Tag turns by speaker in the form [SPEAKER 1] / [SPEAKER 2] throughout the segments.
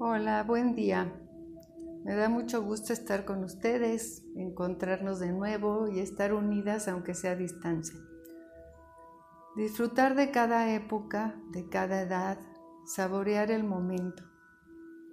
[SPEAKER 1] Hola, buen día. Me da mucho gusto estar con ustedes, encontrarnos de nuevo y estar unidas aunque sea a distancia. Disfrutar de cada época, de cada edad, saborear el momento.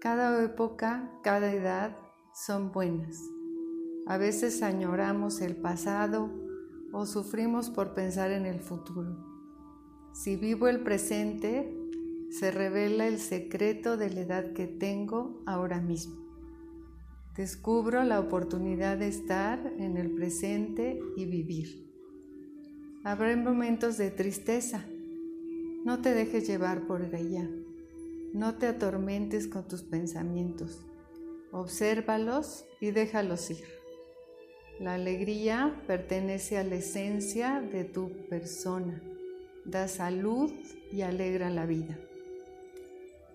[SPEAKER 1] Cada época, cada edad son buenas. A veces añoramos el pasado o sufrimos por pensar en el futuro. Si vivo el presente, se revela el secreto de la edad que tengo ahora mismo. Descubro la oportunidad de estar en el presente y vivir. Habrá momentos de tristeza. No te dejes llevar por ella. No te atormentes con tus pensamientos. Obsérvalos y déjalos ir. La alegría pertenece a la esencia de tu persona. Da salud y alegra la vida.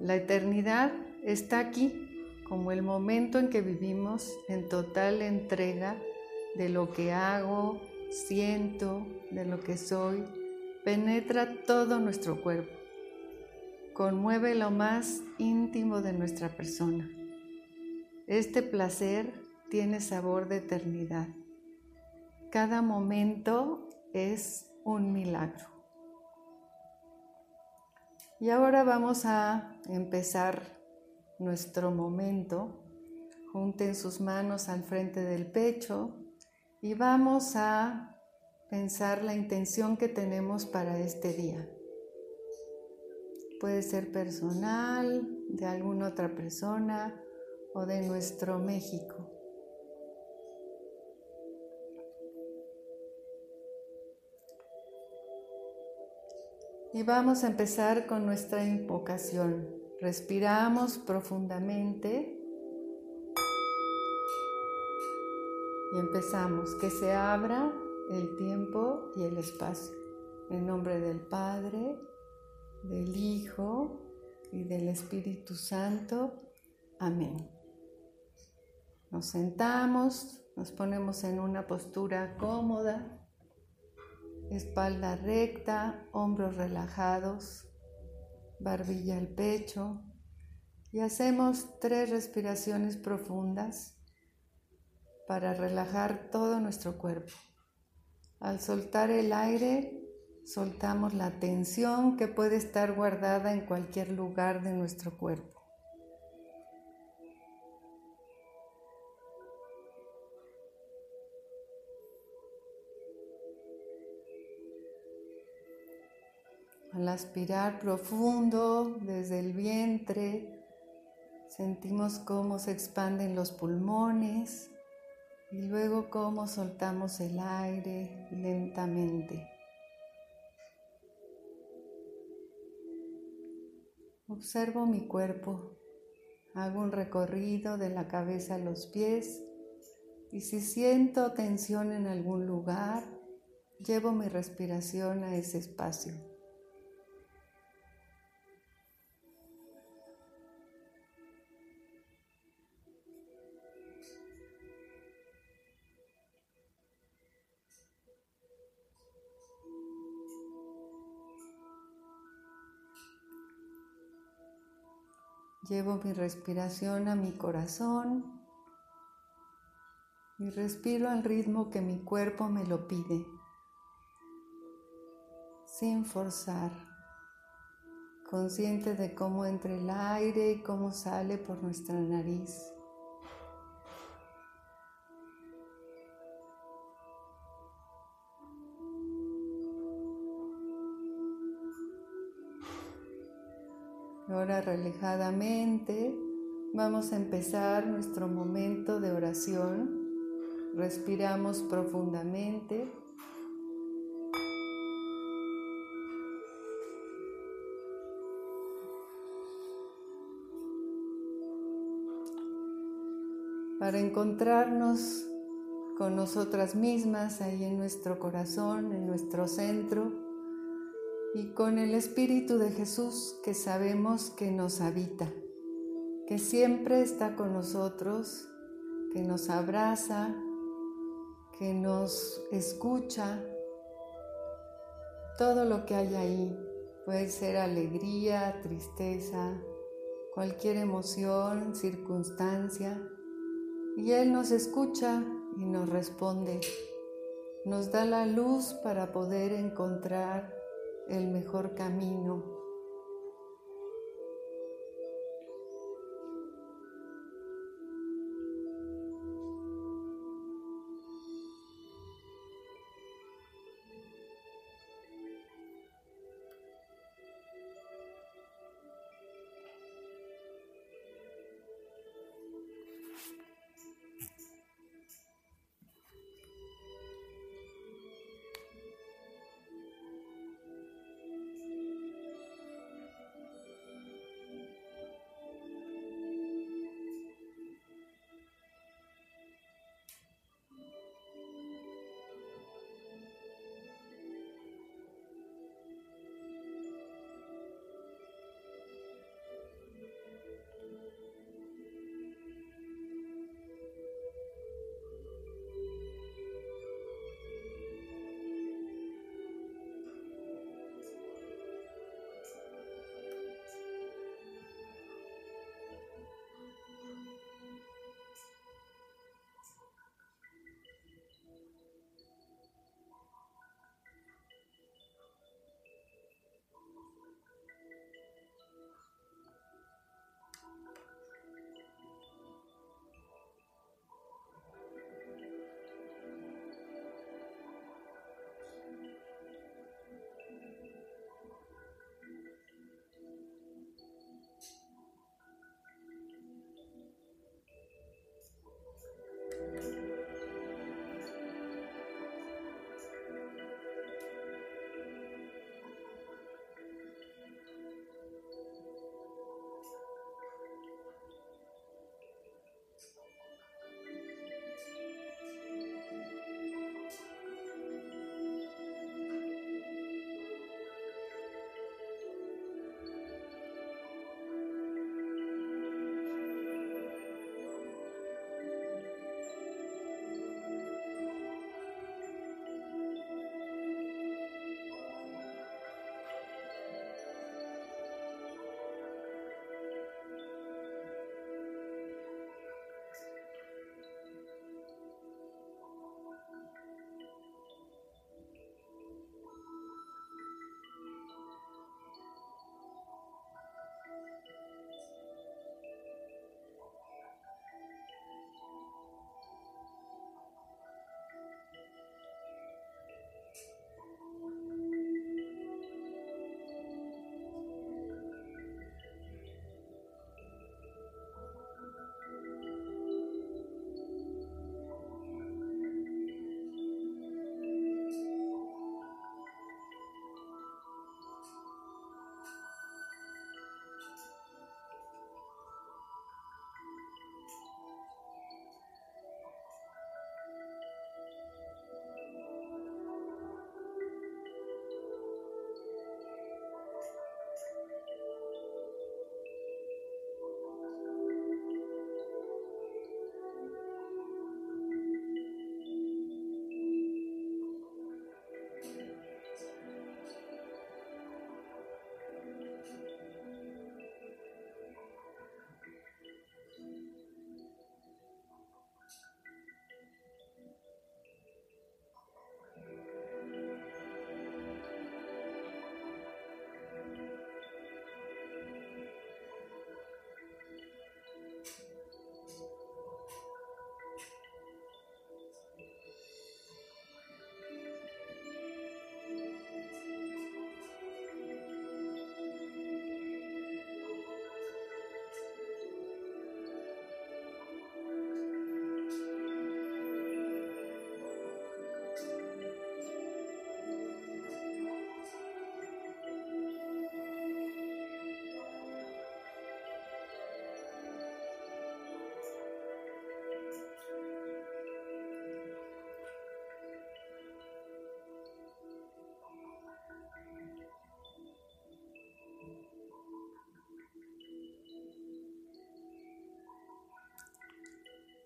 [SPEAKER 1] La eternidad está aquí como el momento en que vivimos en total entrega de lo que hago, siento, de lo que soy, penetra todo nuestro cuerpo, conmueve lo más íntimo de nuestra persona. Este placer tiene sabor de eternidad. Cada momento es un milagro. Y ahora vamos a empezar nuestro momento. Junten sus manos al frente del pecho y vamos a pensar la intención que tenemos para este día. Puede ser personal, de alguna otra persona o de nuestro México. Y vamos a empezar con nuestra invocación. Respiramos profundamente y empezamos. Que se abra el tiempo y el espacio. En nombre del Padre, del Hijo y del Espíritu Santo. Amén. Nos sentamos, nos ponemos en una postura cómoda espalda recta, hombros relajados, barbilla al pecho y hacemos tres respiraciones profundas para relajar todo nuestro cuerpo. Al soltar el aire, soltamos la tensión que puede estar guardada en cualquier lugar de nuestro cuerpo. Al aspirar profundo desde el vientre, sentimos cómo se expanden los pulmones y luego cómo soltamos el aire lentamente. Observo mi cuerpo, hago un recorrido de la cabeza a los pies y si siento tensión en algún lugar, llevo mi respiración a ese espacio. Llevo mi respiración a mi corazón y respiro al ritmo que mi cuerpo me lo pide, sin forzar, consciente de cómo entra el aire y cómo sale por nuestra nariz. Ahora relajadamente vamos a empezar nuestro momento de oración. Respiramos profundamente. Para encontrarnos con nosotras mismas ahí en nuestro corazón, en nuestro centro y con el Espíritu de Jesús que sabemos que nos habita, que siempre está con nosotros, que nos abraza, que nos escucha. Todo lo que hay ahí puede ser alegría, tristeza, cualquier emoción, circunstancia, y Él nos escucha y nos responde. Nos da la luz para poder encontrar el mejor camino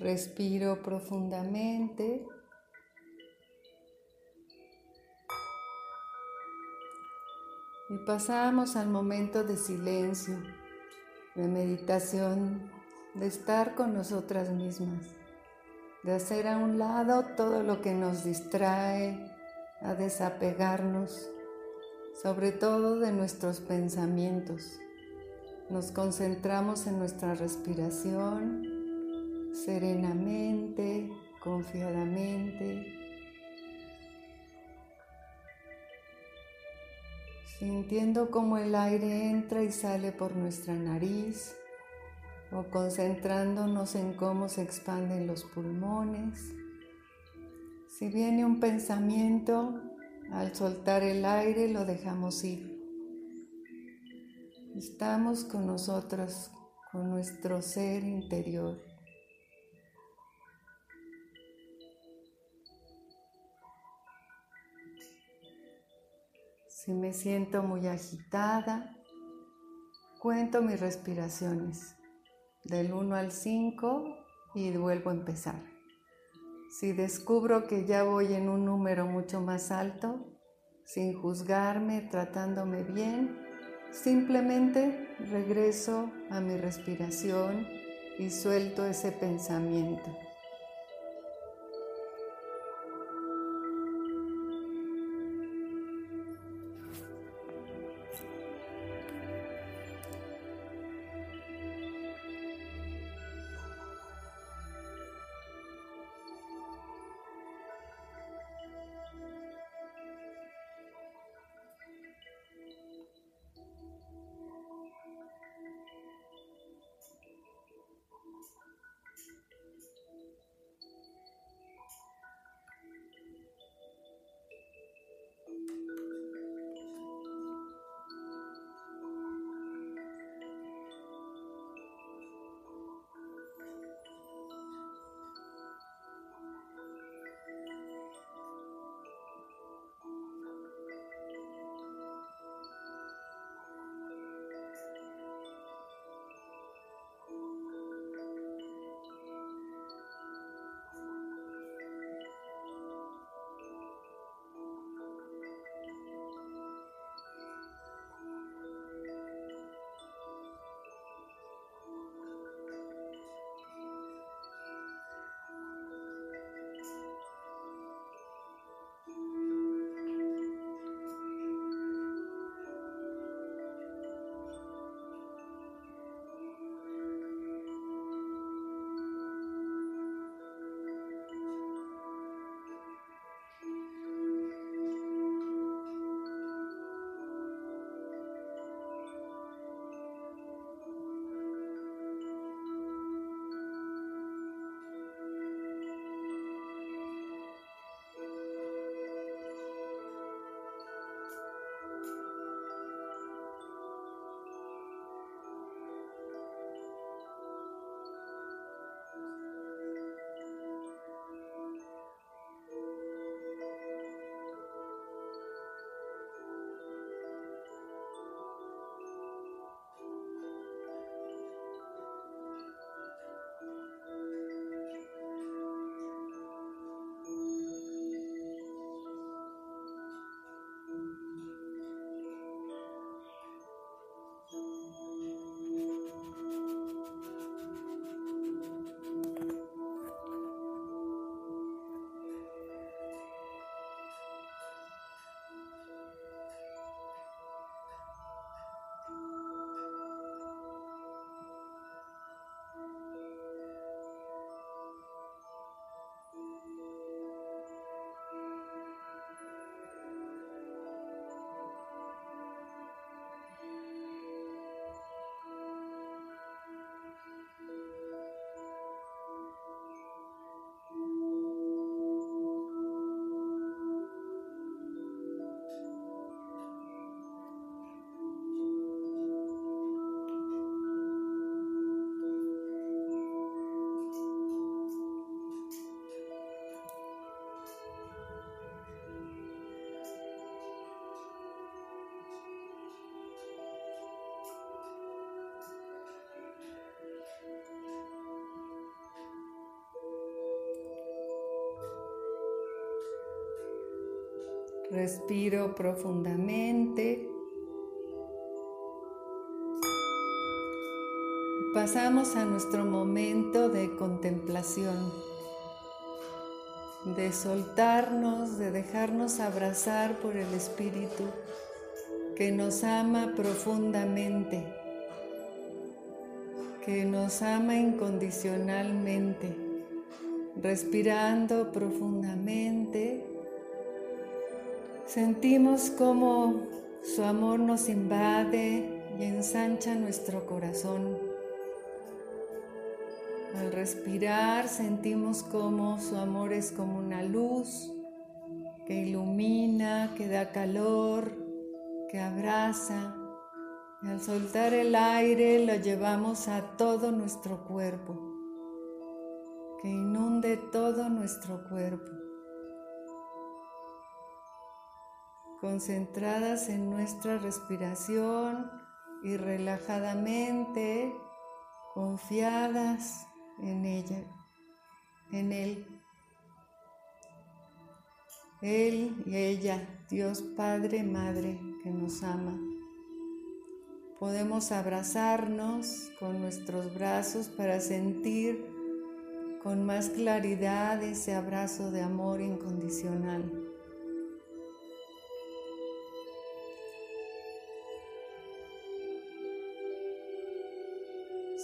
[SPEAKER 1] Respiro profundamente. Y pasamos al momento de silencio, de meditación, de estar con nosotras mismas, de hacer a un lado todo lo que nos distrae, a desapegarnos, sobre todo de nuestros pensamientos. Nos concentramos en nuestra respiración serenamente, confiadamente, sintiendo cómo el aire entra y sale por nuestra nariz o concentrándonos en cómo se expanden los pulmones. Si viene un pensamiento, al soltar el aire lo dejamos ir. Estamos con nosotros, con nuestro ser interior. Si me siento muy agitada, cuento mis respiraciones del 1 al 5 y vuelvo a empezar. Si descubro que ya voy en un número mucho más alto, sin juzgarme, tratándome bien, simplemente regreso a mi respiración y suelto ese pensamiento. Respiro profundamente. pasamos a nuestro momento de contemplación, de soltarnos, de dejarnos abrazar por el Espíritu que nos ama profundamente, que nos ama incondicionalmente, respirando profundamente. Sentimos como su amor nos invade y ensancha nuestro corazón. Al respirar sentimos como su amor es como una luz que ilumina, que da calor, que abraza. Y al soltar el aire lo llevamos a todo nuestro cuerpo, que inunde todo nuestro cuerpo. Concentradas en nuestra respiración y relajadamente, confiadas en ella, en Él. Él y ella, Dios Padre, Madre, que nos ama. Podemos abrazarnos con nuestros brazos para sentir con más claridad ese abrazo de amor incondicional.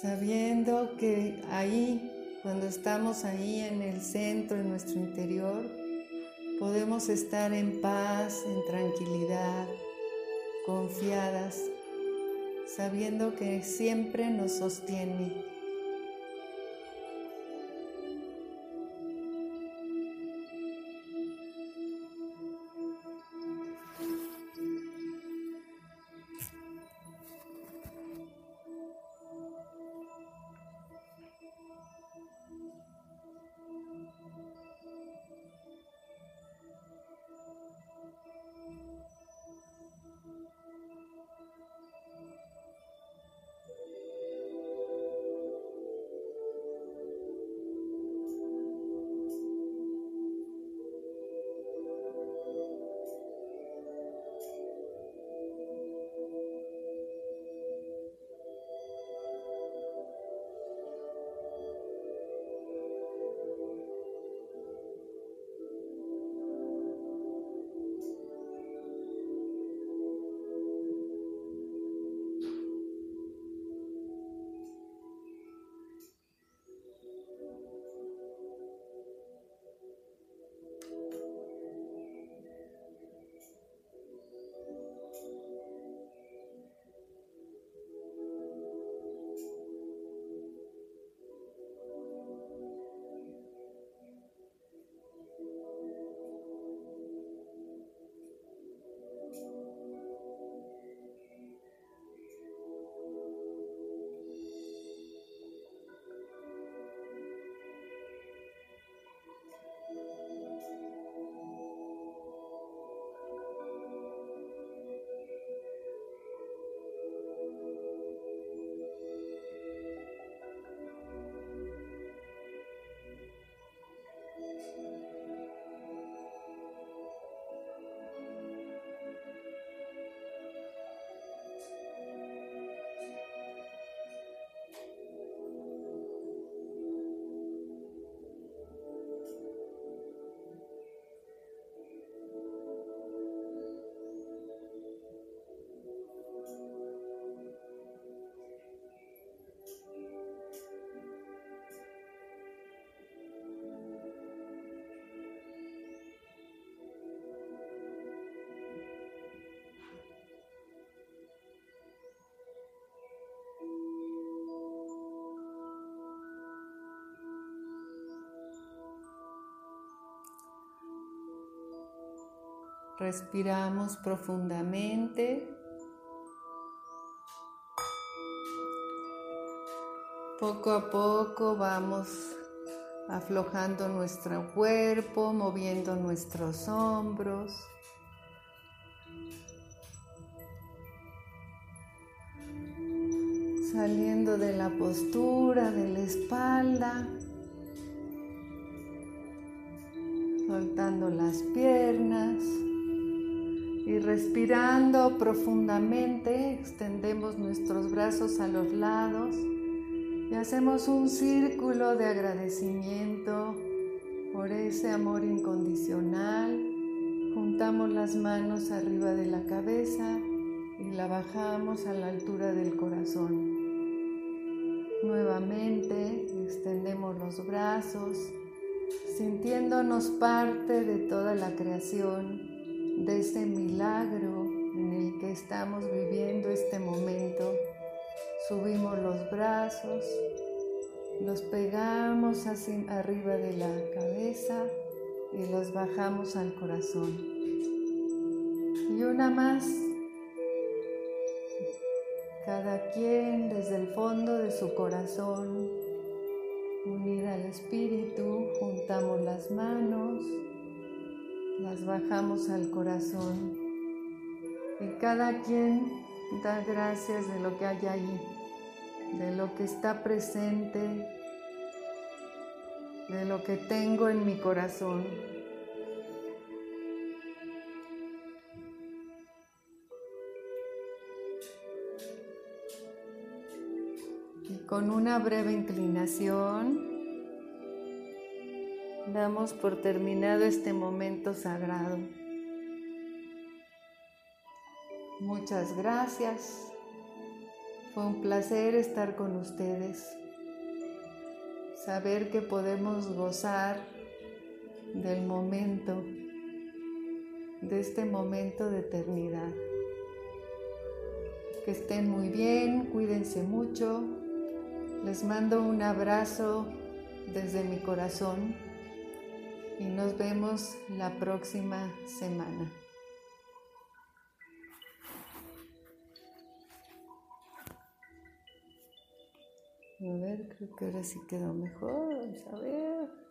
[SPEAKER 1] Sabiendo que ahí, cuando estamos ahí en el centro, en nuestro interior, podemos estar en paz, en tranquilidad, confiadas, sabiendo que siempre nos sostiene Respiramos profundamente. Poco a poco vamos aflojando nuestro cuerpo, moviendo nuestros hombros. Saliendo de la postura de la espalda. Soltando las piernas. Y respirando profundamente, extendemos nuestros brazos a los lados Y hacemos un círculo de agradecimiento por ese amor incondicional. Juntamos las manos arriba de la cabeza y la bajamos a la altura del corazón. Nuevamente extendemos los brazos, sintiéndonos parte de toda la creación, de este milagro en el que estamos viviendo este momento. Subimos los brazos, los pegamos así arriba de la cabeza y los bajamos al corazón. Y una más cada quien desde el fondo de su corazón, unir al espíritu, juntamos las manos, las bajamos al corazón y cada quien da gracias de lo que hay ahí, de lo que está presente, de lo que tengo en mi corazón. con una breve inclinación damos por terminado este momento sagrado. Muchas gracias. Fue un placer estar con ustedes. Saber que podemos gozar del momento, de este momento de eternidad. Que estén muy bien, cuídense mucho, les mando un abrazo desde mi corazón y nos vemos la próxima semana. A ver, creo que ahora sí quedó mejor, a ver.